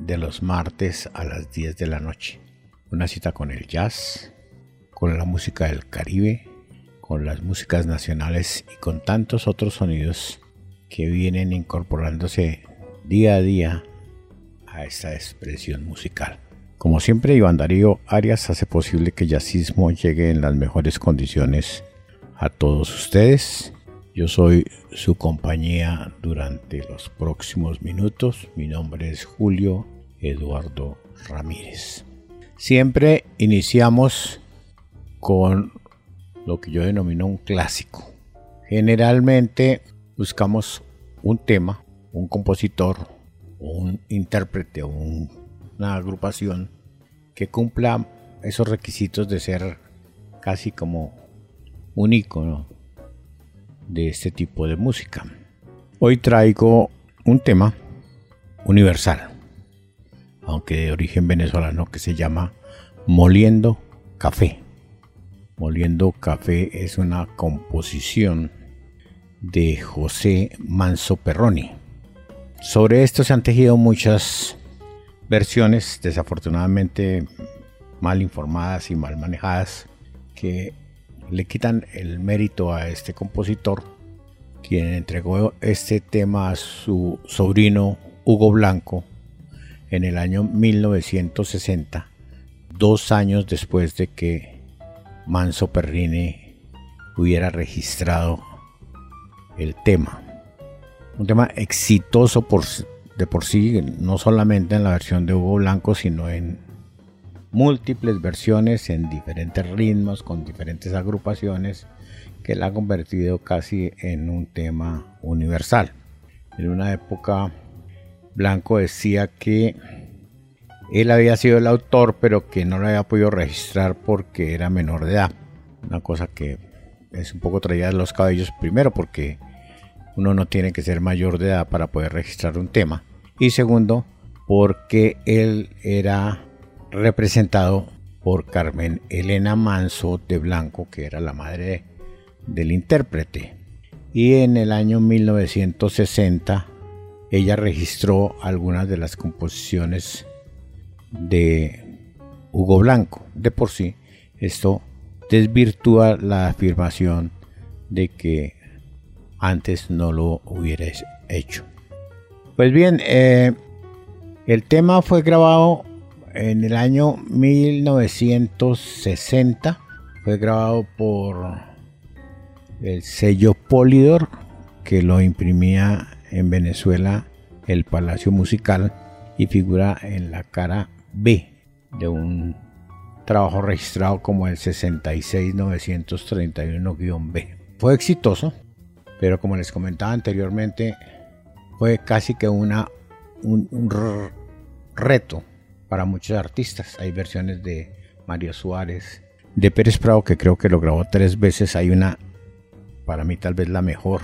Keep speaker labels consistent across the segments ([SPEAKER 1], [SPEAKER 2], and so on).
[SPEAKER 1] de los martes a las 10 de la noche. Una cita con el jazz, con la música del Caribe, con las músicas nacionales y con tantos otros sonidos que vienen incorporándose día a día a esta expresión musical. Como siempre, Iván Darío Arias hace posible que jazzismo llegue en las mejores condiciones a todos ustedes yo soy su compañía durante los próximos minutos. Mi nombre es Julio Eduardo Ramírez. Siempre iniciamos con lo que yo denomino un clásico. Generalmente buscamos un tema, un compositor, un intérprete o una agrupación que cumpla esos requisitos de ser casi como un icono de este tipo de música. Hoy traigo un tema universal, aunque de origen venezolano, que se llama Moliendo Café. Moliendo Café es una composición de José Manso Perroni. Sobre esto se han tejido muchas versiones, desafortunadamente mal informadas y mal manejadas, que le quitan el mérito a este compositor, quien entregó este tema a su sobrino Hugo Blanco en el año 1960, dos años después de que Manso Perrine hubiera registrado el tema. Un tema exitoso de por sí, no solamente en la versión de Hugo Blanco, sino en múltiples versiones en diferentes ritmos, con diferentes agrupaciones, que la ha convertido casi en un tema universal. En una época, Blanco decía que él había sido el autor, pero que no lo había podido registrar porque era menor de edad. Una cosa que es un poco traída de los cabellos, primero porque uno no tiene que ser mayor de edad para poder registrar un tema. Y segundo, porque él era representado por Carmen Elena Manso de Blanco, que era la madre del intérprete. Y en el año 1960 ella registró algunas de las composiciones de Hugo Blanco. De por sí, esto desvirtúa la afirmación de que antes no lo hubiera hecho. Pues bien, eh, el tema fue grabado en el año 1960 fue grabado por el sello Polydor que lo imprimía en Venezuela el Palacio Musical y figura en la cara B de un trabajo registrado como el 66931-B. Fue exitoso, pero como les comentaba anteriormente, fue casi que una, un, un reto para muchos artistas. Hay versiones de Mario Suárez, de Pérez Prado, que creo que lo grabó tres veces. Hay una, para mí tal vez la mejor,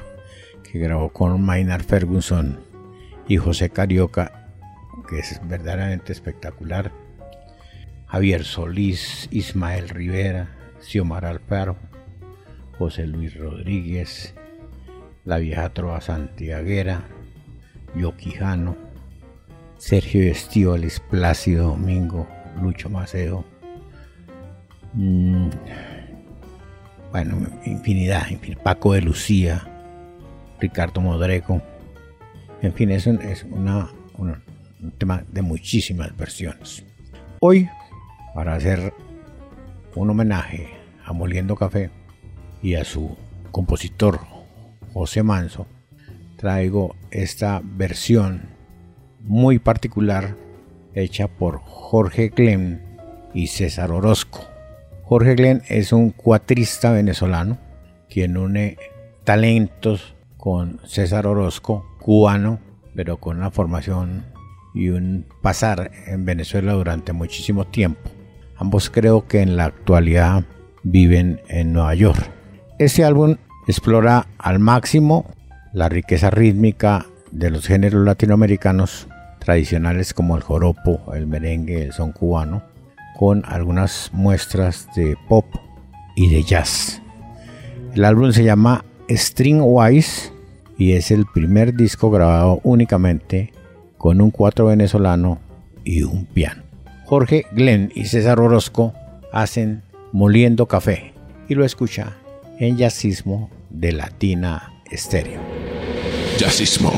[SPEAKER 1] que grabó con Maynard Ferguson y José Carioca, que es verdaderamente espectacular. Javier Solís, Ismael Rivera, Xiomar Alfaro, José Luis Rodríguez, la vieja trova santiaguera, Yoquijano, Sergio Estíbales, Plácido Domingo, Lucho Maceo. Mm, bueno, infinidad, Paco de Lucía, Ricardo Modreco. En fin, es, un, es un tema de muchísimas versiones. Hoy, para hacer un homenaje a Moliendo Café y a su compositor José Manso, traigo esta versión muy particular hecha por Jorge Glenn y César Orozco. Jorge Glenn es un cuatrista venezolano quien une talentos con César Orozco, cubano, pero con una formación y un pasar en Venezuela durante muchísimo tiempo. Ambos creo que en la actualidad viven en Nueva York. Este álbum explora al máximo la riqueza rítmica de los géneros latinoamericanos tradicionales como el joropo, el merengue, el son cubano, con algunas muestras de pop y de jazz. El álbum se llama String Wise y es el primer disco grabado únicamente con un cuatro venezolano y un piano. Jorge Glenn y César Orozco hacen Moliendo Café y lo escucha en Jazzismo de Latina Estéreo.
[SPEAKER 2] Jazzismo.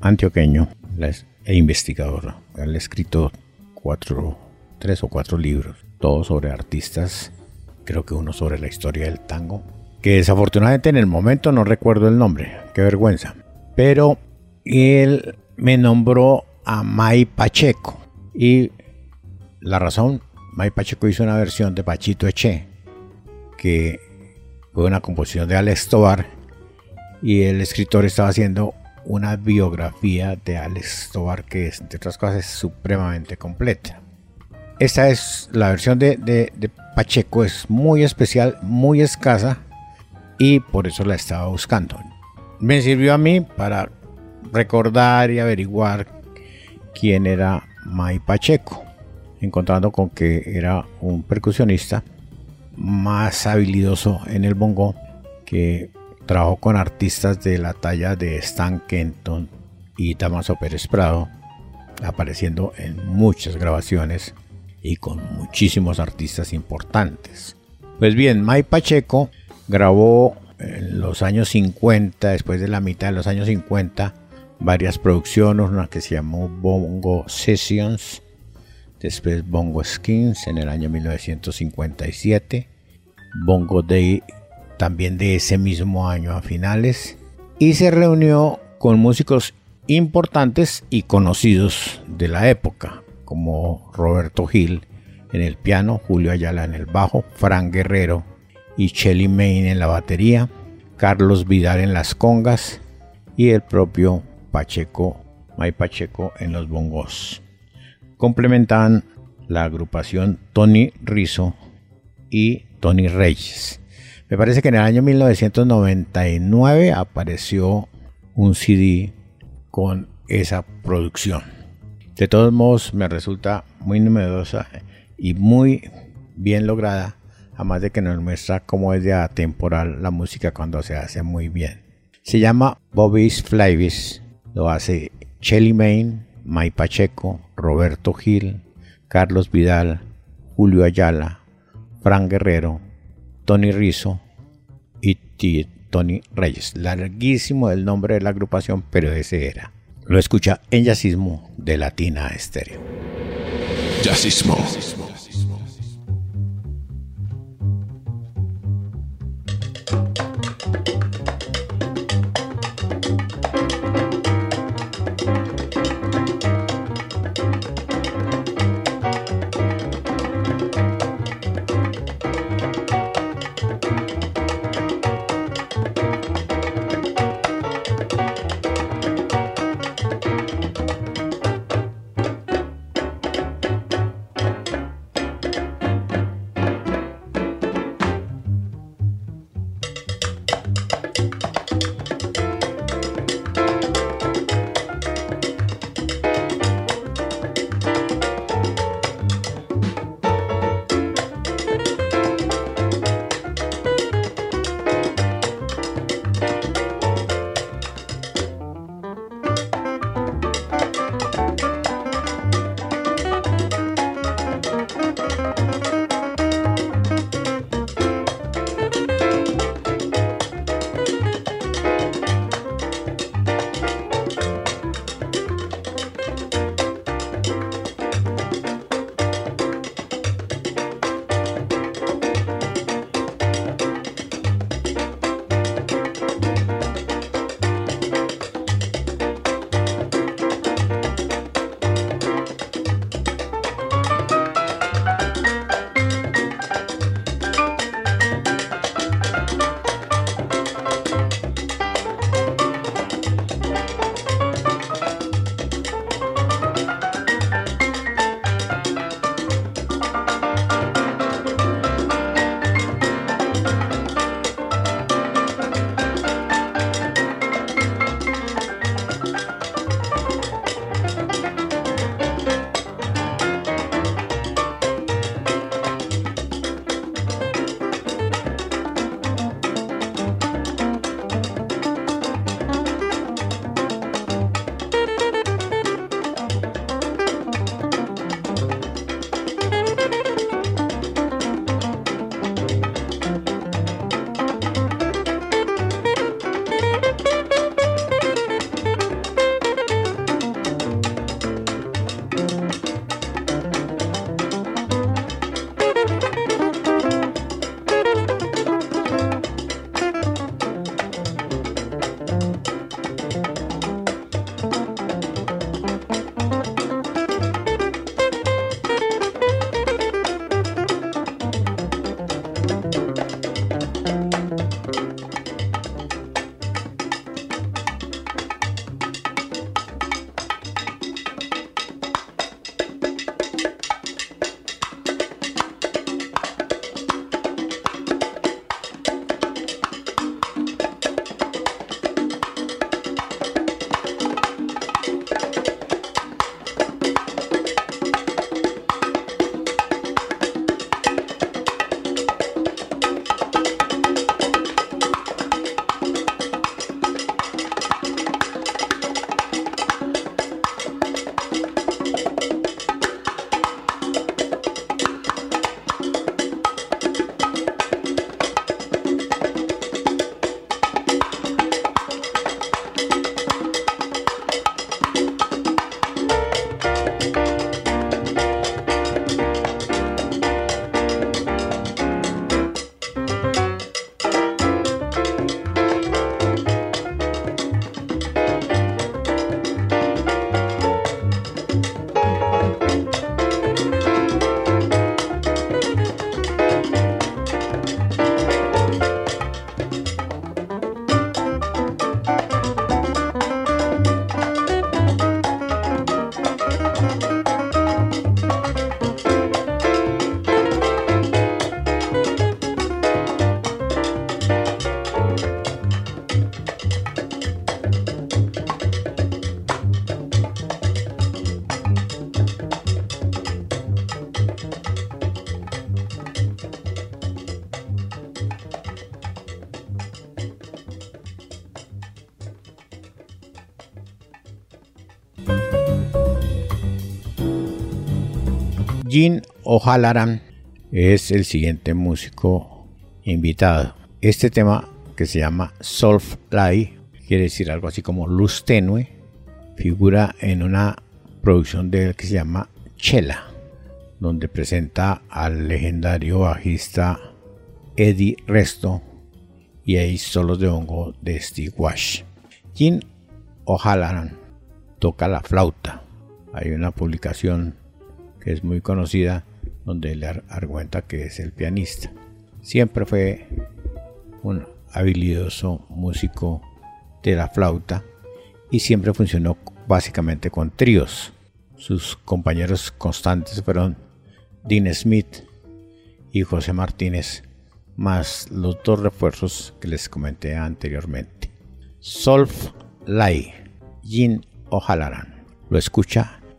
[SPEAKER 1] Antioqueño e investigador. Él ha escrito cuatro, tres o cuatro libros, todos sobre artistas, creo que uno sobre la historia del tango, que desafortunadamente en el momento no recuerdo el nombre, qué vergüenza. Pero él me nombró a Mai Pacheco y la razón, Mai Pacheco hizo una versión de Pachito Eche, que fue una composición de Alex Tobar y el escritor estaba haciendo una biografía de Alex Tobar que entre otras cosas, es supremamente completa. Esta es la versión de, de, Pacheco, es muy especial, muy escasa y por eso la estaba buscando. Me sirvió a mí para recordar y averiguar quién era Mai Pacheco, encontrando con que era un percusionista más habilidoso en el bongo que Trabajó con artistas de la talla de Stan Kenton y Damaso Pérez Prado, apareciendo en muchas grabaciones y con muchísimos artistas importantes. Pues bien, Mai Pacheco grabó en los años 50, después de la mitad de los años 50, varias producciones, una que se llamó Bongo Sessions, después Bongo Skins en el año 1957, Bongo Day también de ese mismo año a finales, y se reunió con músicos importantes y conocidos de la época, como Roberto Gil en el piano, Julio Ayala en el bajo, Fran Guerrero y Shelly Main en la batería, Carlos Vidal en las congas y el propio Pacheco, May Pacheco en los bongos. Complementaban la agrupación Tony Rizzo y Tony Reyes. Me parece que en el año 1999 apareció un CD con esa producción. De todos modos, me resulta muy numerosa y muy bien lograda, además de que nos muestra cómo es de atemporal la música cuando se hace muy bien. Se llama Bobby's Flavis, lo hace Shelly Main, May Pacheco, Roberto Gil, Carlos Vidal, Julio Ayala, Fran Guerrero, Tony Rizzo y Tony Reyes. Larguísimo el nombre de la agrupación, pero ese era. Lo escucha en Yacismo de Latina Estéreo.
[SPEAKER 2] Yacismo. yacismo.
[SPEAKER 1] Jim O'Halloran es el siguiente músico invitado. Este tema que se llama Solve Light, quiere decir algo así como luz tenue, figura en una producción de él que se llama Chela, donde presenta al legendario bajista Eddie Resto y hay solos de hongo de Steve Wash. Jim O'Halloran toca la flauta. Hay una publicación es muy conocida donde le argumenta que es el pianista. Siempre fue un habilidoso músico de la flauta y siempre funcionó básicamente con tríos. Sus compañeros constantes fueron Dean Smith y José Martínez, más los dos refuerzos que les comenté anteriormente. Solf Lai, Jin O'Halloran. Lo escucha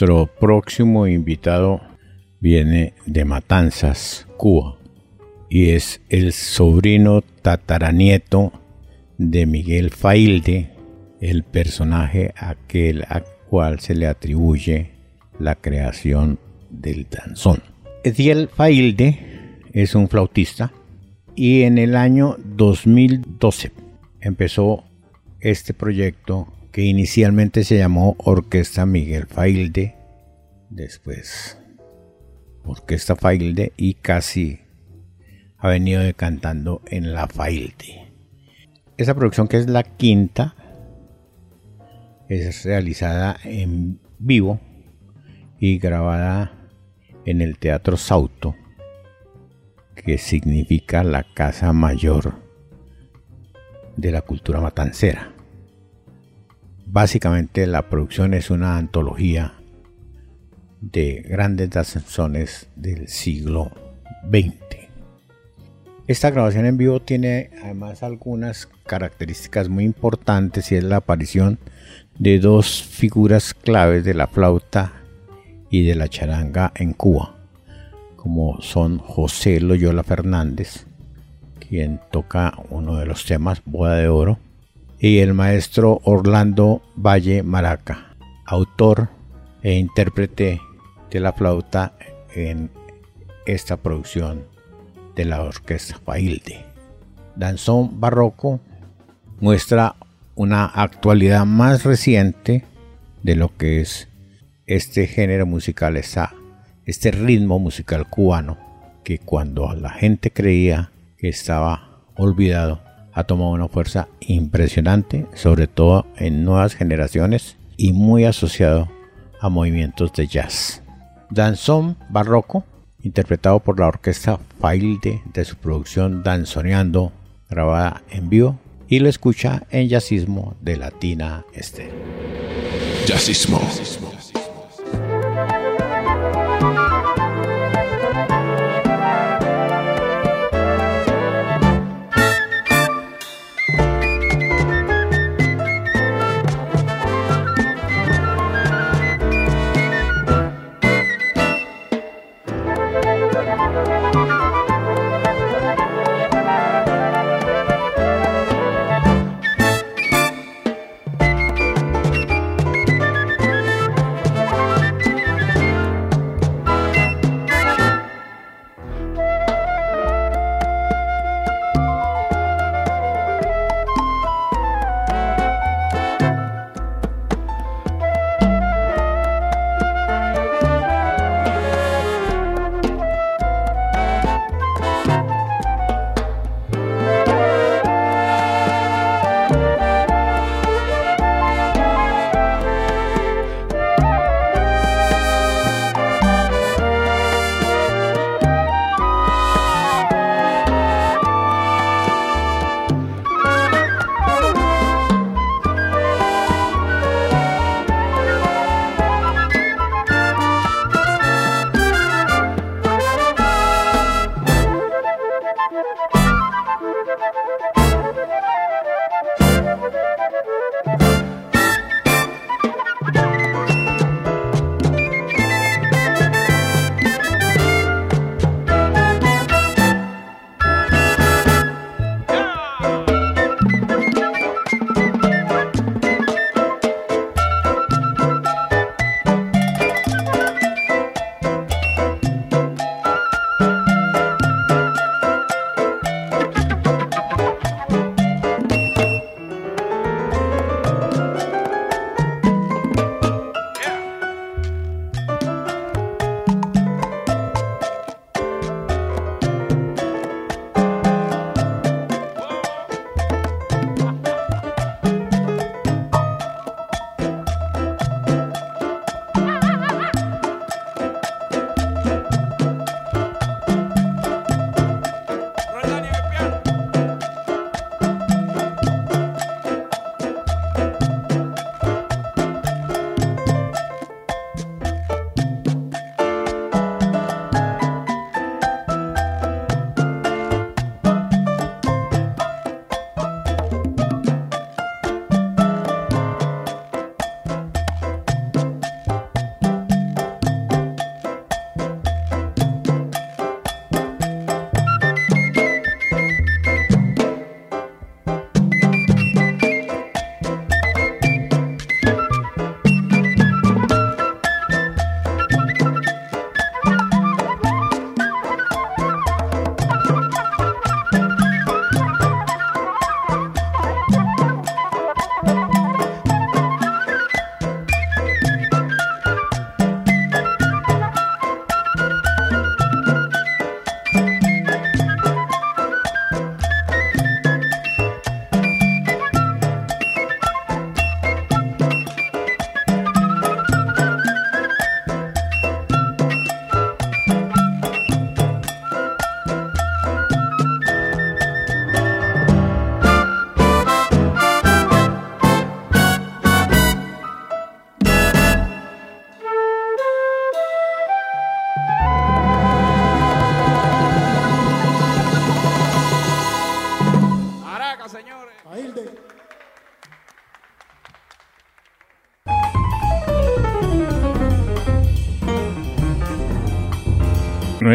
[SPEAKER 1] Nuestro próximo invitado viene de Matanzas, Cuba, y es el sobrino tataranieto de Miguel Failde, el personaje aquel al cual se le atribuye la creación del danzón. Ediel Failde es un flautista y en el año 2012 empezó este proyecto que inicialmente se llamó Orquesta Miguel Failde, después Orquesta Failde y casi ha venido cantando en la Failde. Esa producción que es la quinta es realizada en vivo y grabada en el Teatro Sauto, que significa la casa mayor de la cultura matancera. Básicamente la producción es una antología de grandes danzones del siglo XX. Esta grabación en vivo tiene además algunas características muy importantes y es la aparición de dos figuras claves de la flauta y de la charanga en Cuba, como son José Loyola Fernández, quien toca uno de los temas Boda de Oro, y el maestro Orlando Valle Maraca, autor e intérprete de la flauta en esta producción de la orquesta Failde. Danzón Barroco muestra una actualidad más reciente de lo que es este género musical, este ritmo musical cubano, que cuando la gente creía que estaba olvidado, ha tomado una fuerza impresionante, sobre todo en nuevas generaciones y muy asociado a movimientos de jazz. Danzón barroco, interpretado por la orquesta Failde de su producción Danzoneando, grabada en vivo, y lo escucha en jazzismo de Latina Estéreo.
[SPEAKER 2] Jazzismo.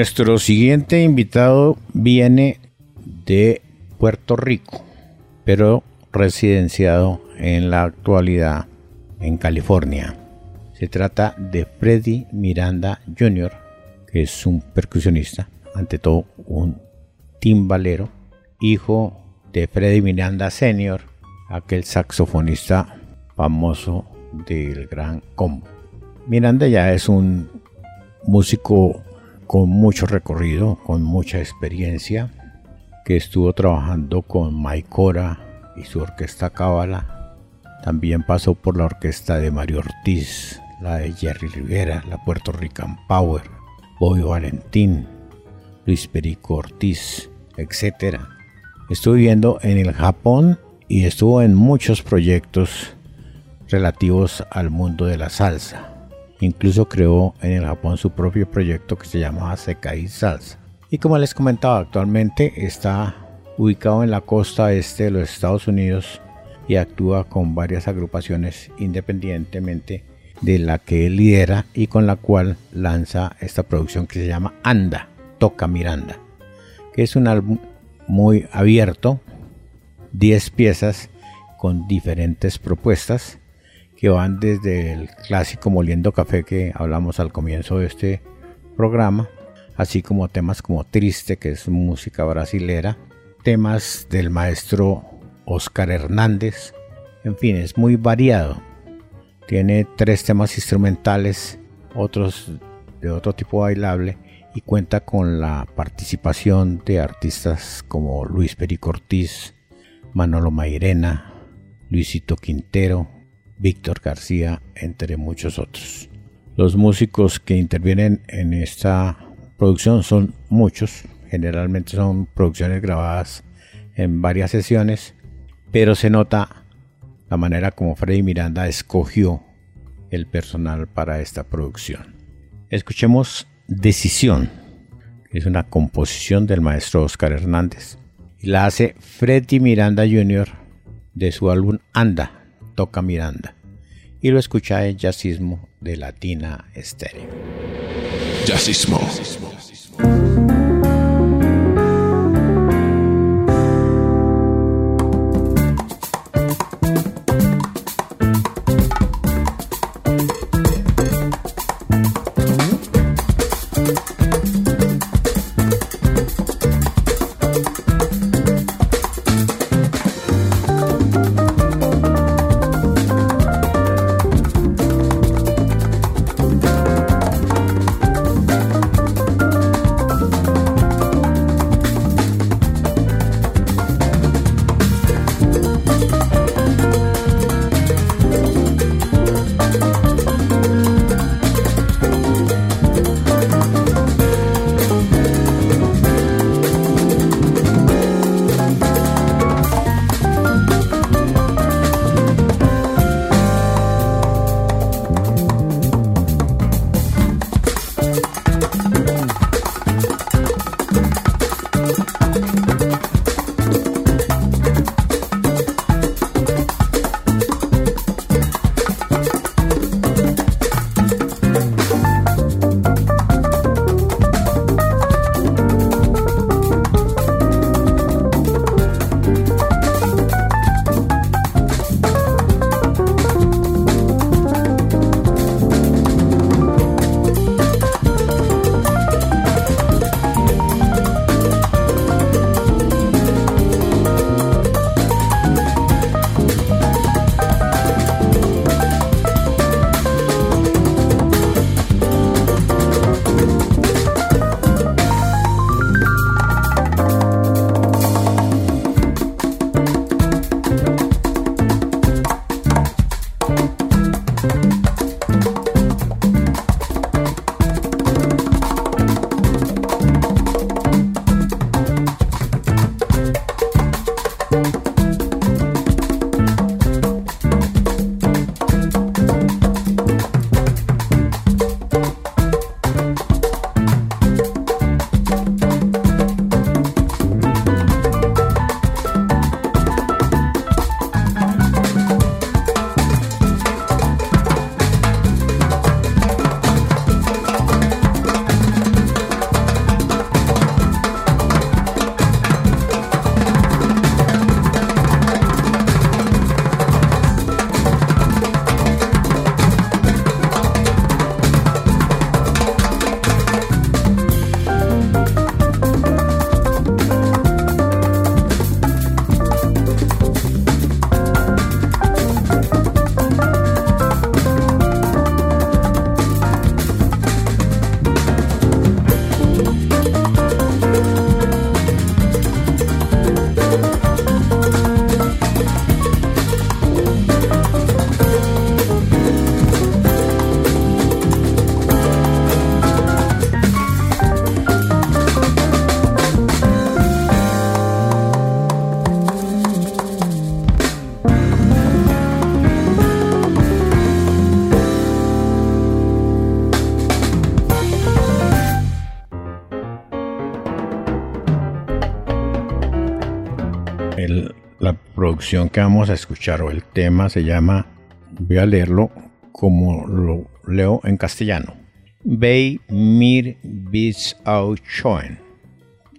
[SPEAKER 1] Nuestro siguiente invitado viene de Puerto Rico, pero residenciado en la actualidad en California. Se trata de Freddy Miranda Jr., que es un percusionista, ante todo un timbalero, hijo de Freddy Miranda Sr., aquel saxofonista famoso del gran combo. Miranda ya es un músico con mucho recorrido, con mucha experiencia, que estuvo trabajando con Maikora y su orquesta Cábala. También pasó por la orquesta de Mario Ortiz, la de Jerry Rivera, la Puerto Rican Power, Bobby Valentín, Luis Perico Ortiz, etc. Estuvo viviendo en el Japón y estuvo en muchos proyectos relativos al mundo de la salsa. Incluso creó en el Japón su propio proyecto que se llamaba Sekai Salsa. Y como les comentaba, actualmente está ubicado en la costa este de los Estados Unidos y actúa con varias agrupaciones independientemente de la que él lidera y con la cual lanza esta producción que se llama Anda, Toca Miranda, que es un álbum muy abierto, 10 piezas con diferentes propuestas que van desde el clásico Moliendo Café que hablamos al comienzo de este programa, así como temas como Triste, que es música brasilera, temas del maestro Oscar Hernández, en fin, es muy variado. Tiene tres temas instrumentales, otros de otro tipo bailable y cuenta con la participación de artistas como Luis Perico Ortiz, Manolo Mairena, Luisito Quintero, Víctor García, entre muchos otros. Los músicos que intervienen en esta producción son muchos, generalmente son producciones grabadas en varias sesiones, pero se nota la manera como Freddy Miranda escogió el personal para esta producción. Escuchemos Decisión, que es una composición del maestro Oscar Hernández, y la hace Freddy Miranda Jr. de su álbum Anda, Toca Miranda y lo escucha en Jazzismo de Latina Estéreo.
[SPEAKER 2] Jazzismo.
[SPEAKER 1] Producción que vamos a escuchar o el tema se llama, voy a leerlo como lo leo en castellano. Bei mir bis au schoen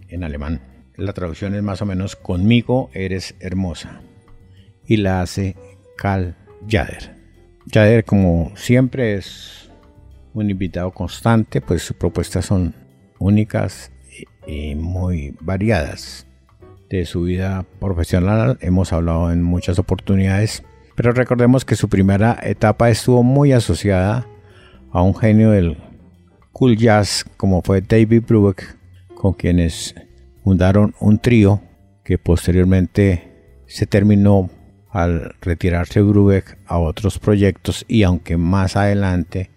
[SPEAKER 1] en alemán. La traducción es más o menos conmigo eres hermosa y la hace Cal Jader. Jader como siempre es un invitado constante, pues sus propuestas son únicas y muy variadas. De su vida profesional hemos hablado en muchas oportunidades, pero recordemos que su primera etapa estuvo muy asociada a un genio del cool jazz como fue David Brubeck, con quienes fundaron un trío que posteriormente se terminó al retirarse Brubeck a otros proyectos y aunque más adelante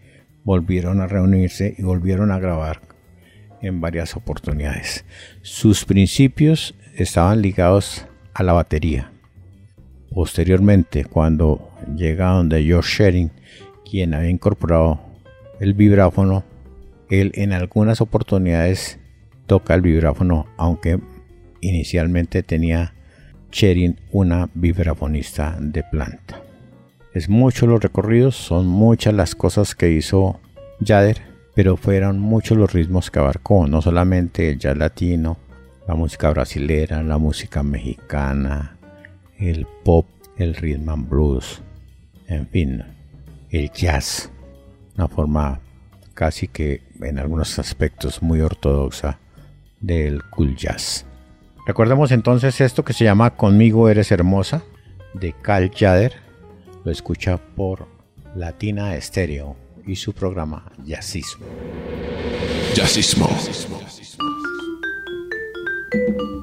[SPEAKER 1] volvieron a reunirse y volvieron a grabar en varias oportunidades. Sus principios estaban ligados a la batería. Posteriormente, cuando llega donde George Sherin, quien había incorporado el vibráfono, él en algunas oportunidades toca el vibráfono, aunque inicialmente tenía Sherin una vibrafonista de planta. Es mucho los recorridos, son muchas las cosas que hizo Jader pero fueron muchos los ritmos que abarcó, no solamente el jazz latino, la música brasilera, la música mexicana, el pop, el rhythm and blues, en fin, el jazz, una forma casi que en algunos aspectos muy ortodoxa del cool jazz. Recordemos entonces esto que se llama Conmigo eres hermosa de Cal Jader, lo escucha por Latina Estéreo y su programa Jazzismo.
[SPEAKER 2] Jazzismo.
[SPEAKER 1] Este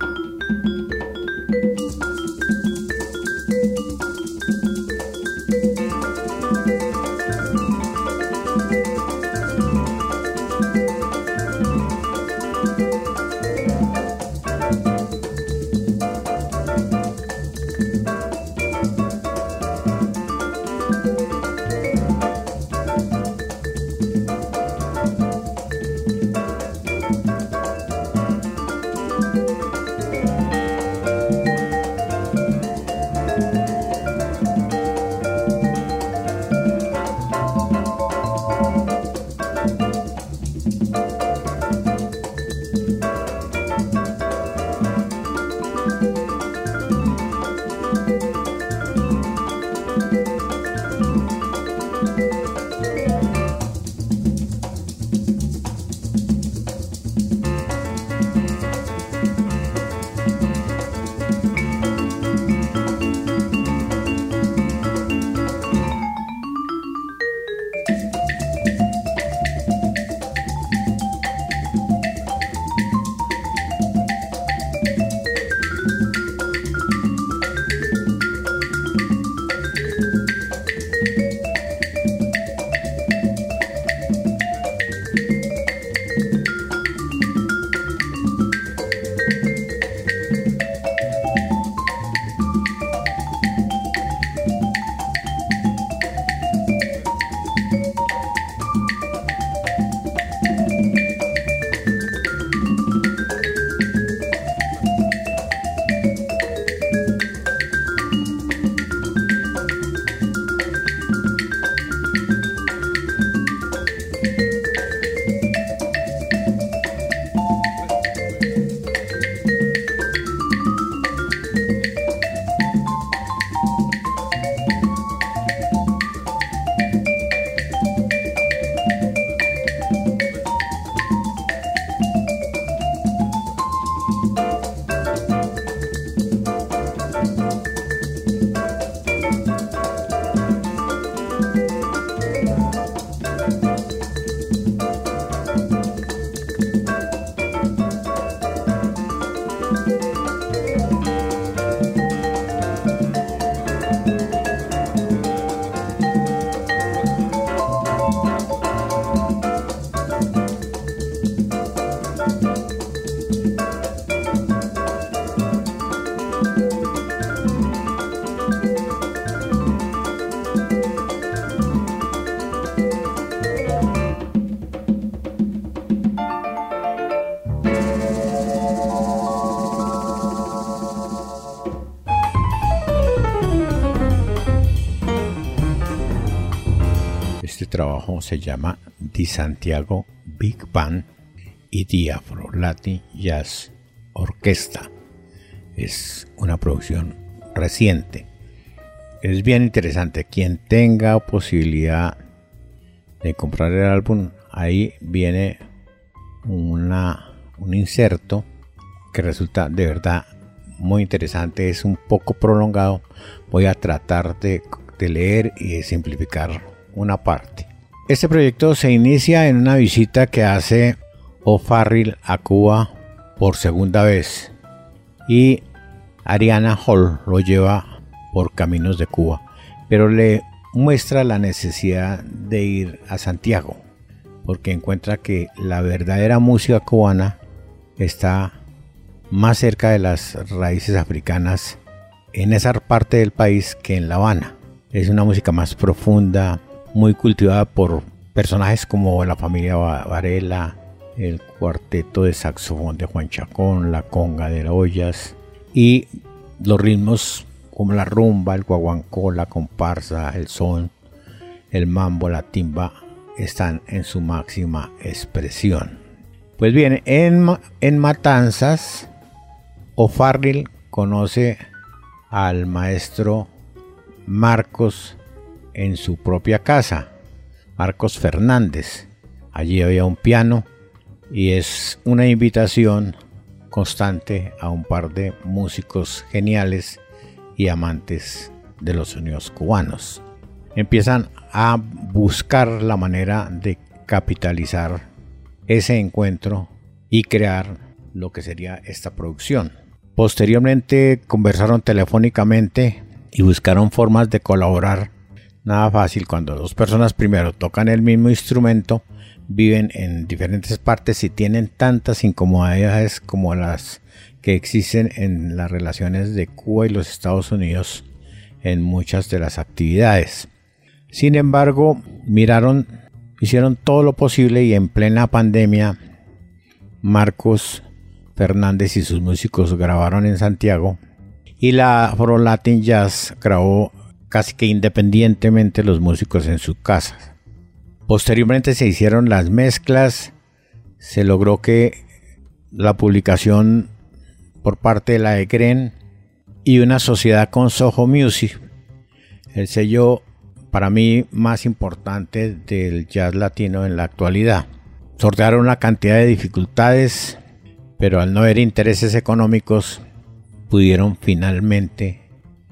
[SPEAKER 1] se llama Di Santiago Big Band y The Afro Latin Jazz Orquesta. Es una producción reciente. Es bien interesante. Quien tenga posibilidad de comprar el álbum, ahí viene una, un inserto que resulta de verdad muy interesante. Es un poco prolongado. Voy a tratar de, de leer y de simplificar una parte. Este proyecto se inicia en una visita que hace O'Farrill a Cuba por segunda vez y Ariana Hall lo lleva por caminos de Cuba, pero le muestra la necesidad de ir a Santiago porque encuentra que la verdadera música cubana está más cerca de las raíces africanas en esa parte del país que en La Habana. Es una música más profunda, muy cultivada por personajes como la familia Varela, el cuarteto de saxofón de Juan Chacón, la conga de ollas y los ritmos como la rumba, el guaguancó, la comparsa, el son, el mambo, la timba están en su máxima expresión. Pues bien, en, en Matanzas, O'Farrill conoce al maestro Marcos en su propia casa, Marcos Fernández. Allí había un piano y es una invitación constante a un par de músicos geniales y amantes de los sonidos cubanos. Empiezan a buscar la manera de capitalizar ese encuentro y crear lo que sería esta producción. Posteriormente conversaron telefónicamente y buscaron formas de colaborar. Nada fácil cuando dos personas primero tocan el mismo instrumento, viven en diferentes partes y tienen tantas incomodidades como las que existen en las relaciones de Cuba y los Estados Unidos en muchas de las actividades. Sin embargo, miraron, hicieron todo lo posible y en plena pandemia, Marcos Fernández y sus músicos grabaron en Santiago y la Afro Latin Jazz grabó casi que independientemente los músicos en su casa. Posteriormente se hicieron las mezclas, se logró que la publicación por parte de la EGREN y una sociedad con Soho Music, el sello para mí más importante del jazz latino en la actualidad. Sortearon una cantidad de dificultades, pero al no haber intereses económicos, pudieron finalmente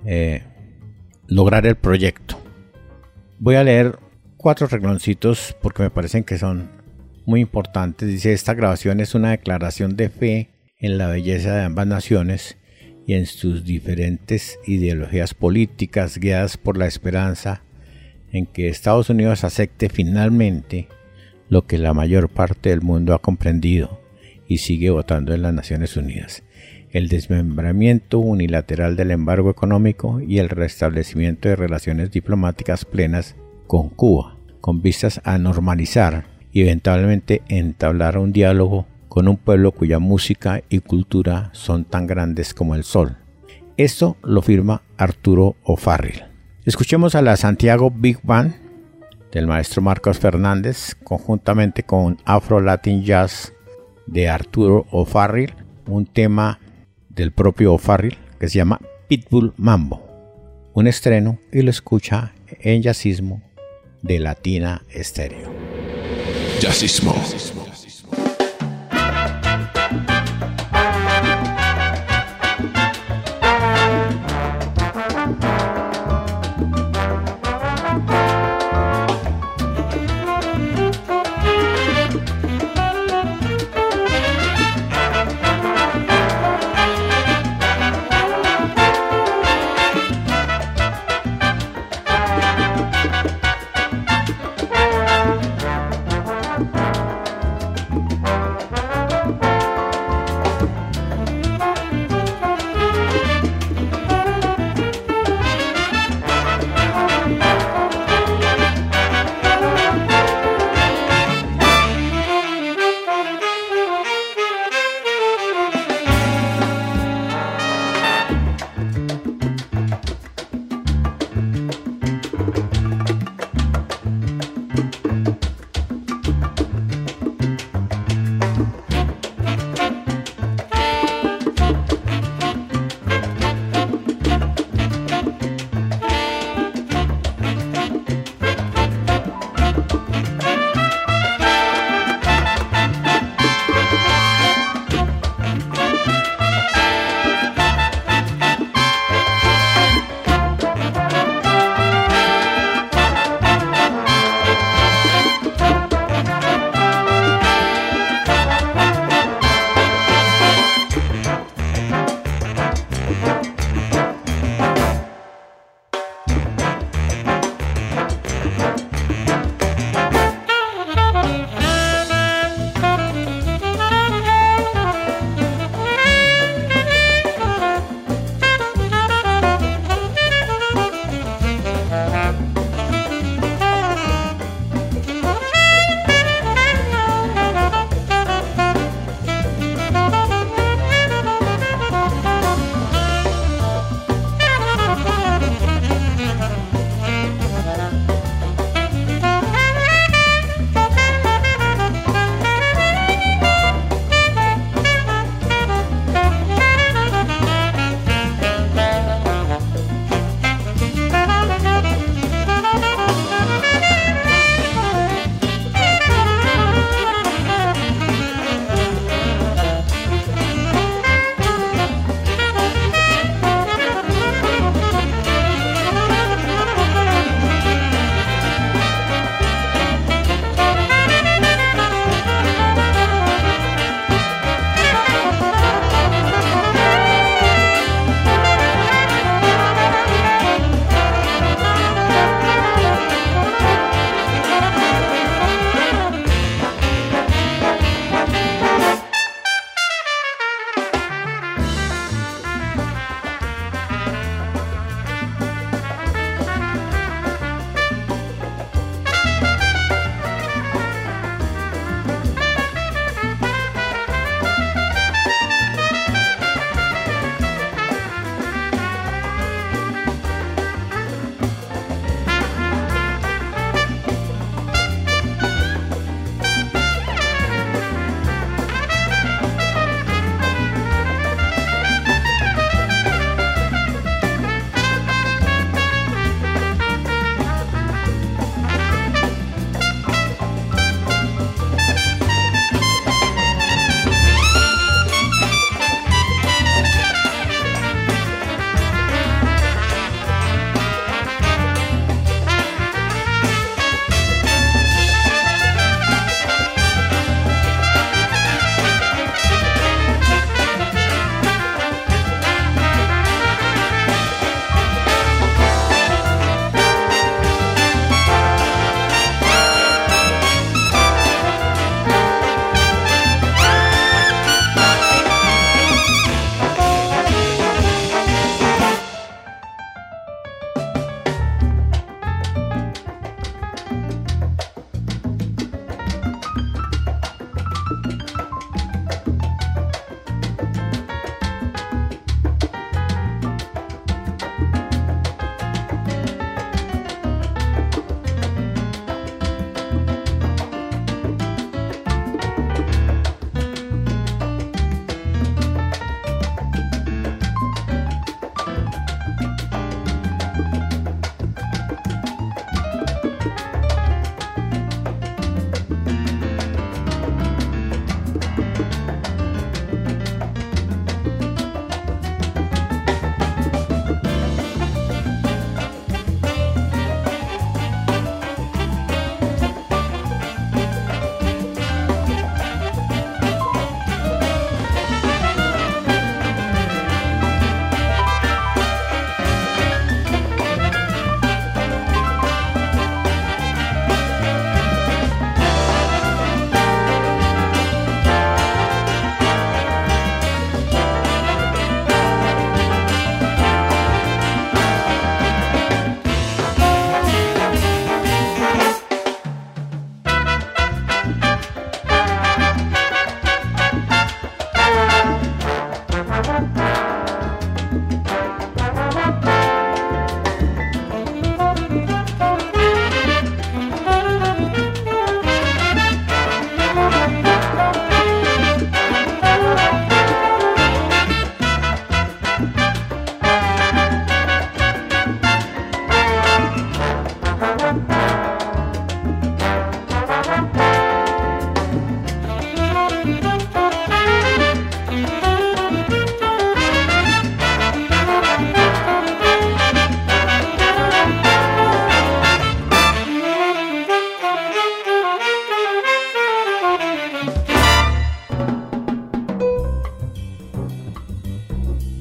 [SPEAKER 1] eh, lograr el proyecto. Voy a leer cuatro regloncitos porque me parecen que son muy importantes. Dice, esta grabación es una declaración de fe en la belleza de ambas naciones y en sus diferentes ideologías políticas guiadas por la esperanza en que Estados Unidos acepte finalmente lo que la mayor parte del mundo ha comprendido y sigue votando en las Naciones Unidas, el desmembramiento unilateral del embargo económico y el restablecimiento de relaciones diplomáticas plenas con Cuba, con vistas a normalizar y eventualmente entablar un diálogo con un pueblo cuya música y cultura son tan grandes como el sol. Esto lo firma Arturo O'Farrill. Escuchemos a la Santiago Big Band del maestro Marcos Fernández conjuntamente con Afro Latin Jazz de Arturo O'Farrill, un tema del propio O'Farrill que se llama Pitbull Mambo, un estreno y lo escucha en Jazzismo de Latina Estéreo.
[SPEAKER 2] Jazzismo.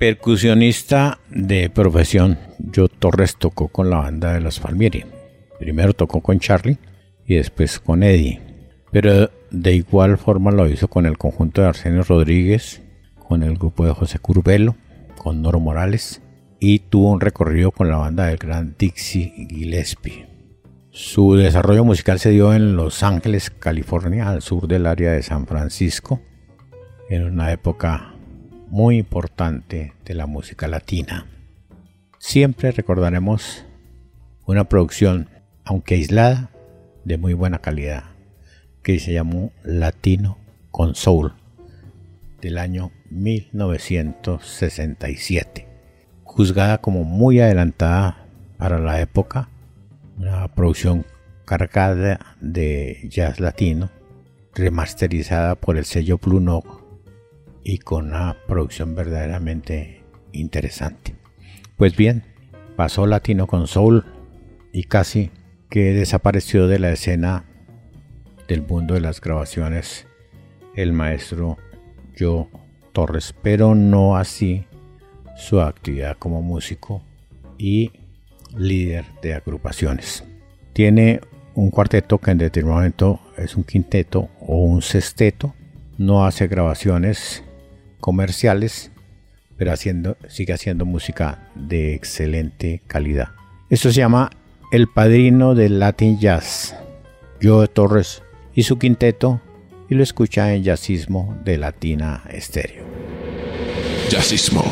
[SPEAKER 1] Percusionista de profesión, Joe Torres tocó con la banda de los Palmieri. Primero tocó con Charlie y después con Eddie. Pero de igual forma lo hizo con el conjunto de Arsenio Rodríguez, con el grupo de José Curbelo, con Noro Morales y tuvo un recorrido con la banda del gran Dixie Gillespie. Su desarrollo musical se dio en Los Ángeles, California, al sur del área de San Francisco, en una época muy importante de la música latina. Siempre recordaremos una producción, aunque aislada, de muy buena calidad, que se llamó Latino con Soul, del año 1967. Juzgada como muy adelantada para la época, una producción cargada de jazz latino, remasterizada por el sello Blue Note y con una producción verdaderamente interesante. Pues bien, pasó latino con soul y casi que desapareció de la escena del mundo de las grabaciones el maestro Joe Torres, pero no así su actividad como músico y líder de agrupaciones. Tiene un cuarteto que en determinado momento es un quinteto o un sexteto. No hace grabaciones comerciales, pero haciendo, sigue haciendo música de excelente calidad. Esto se llama El Padrino del Latin Jazz, Joe Torres y su quinteto, y lo escucha en Jazzismo de Latina Estéreo.
[SPEAKER 2] Jazzismo.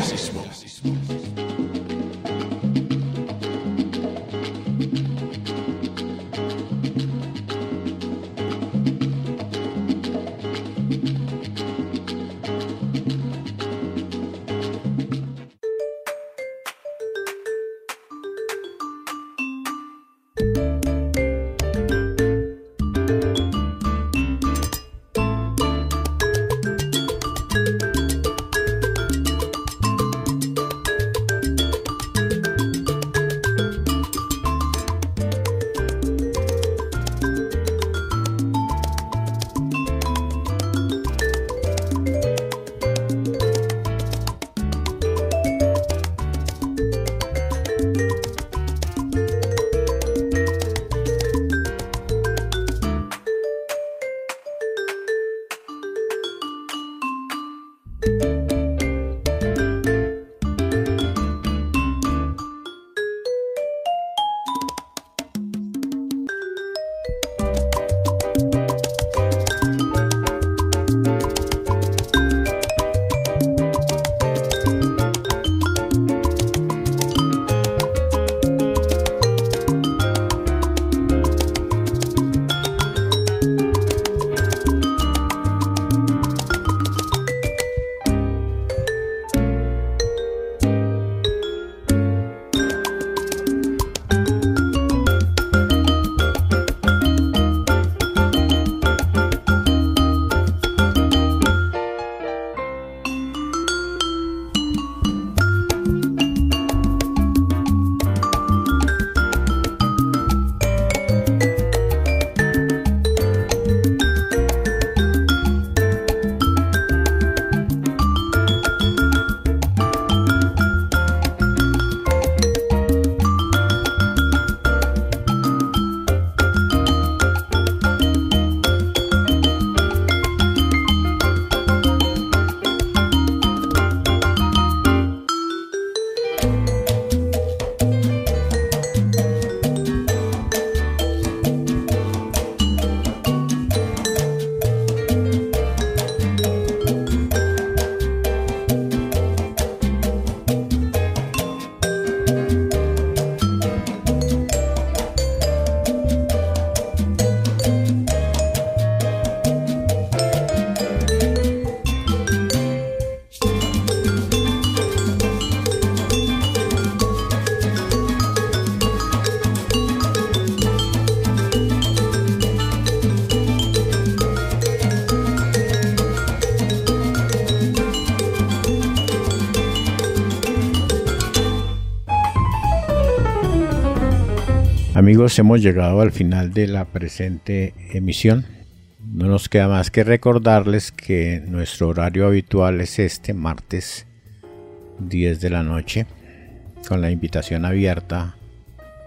[SPEAKER 1] Amigos, hemos llegado al final de la presente emisión. No nos queda más que recordarles que nuestro horario habitual es este martes 10 de la noche, con la invitación abierta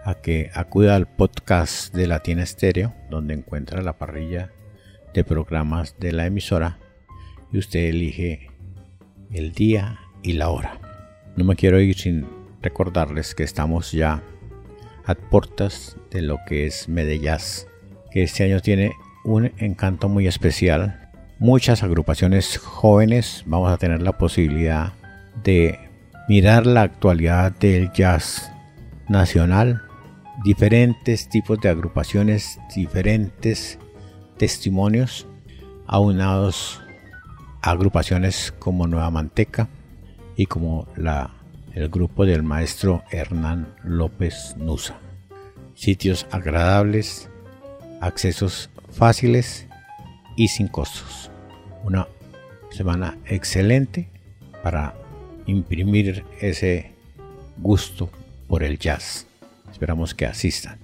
[SPEAKER 1] a que acuda al podcast de Latina Estéreo, donde encuentra la parrilla de programas de la emisora y usted elige el día y la hora. No me quiero ir sin recordarles que estamos ya a de lo que es Medellín, que este año tiene un encanto muy especial. Muchas agrupaciones jóvenes vamos a tener la posibilidad de mirar la actualidad del jazz nacional, diferentes tipos de agrupaciones, diferentes testimonios aunados a agrupaciones como Nueva Manteca y como la, el grupo del maestro Hernán López Nusa. Sitios agradables, accesos fáciles y sin costos. Una semana excelente para imprimir ese gusto por el jazz. Esperamos que asistan.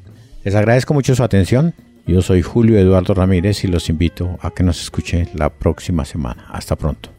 [SPEAKER 1] Les agradezco mucho su atención. Yo soy Julio Eduardo Ramírez y los invito a que nos escuchen la próxima semana. Hasta pronto.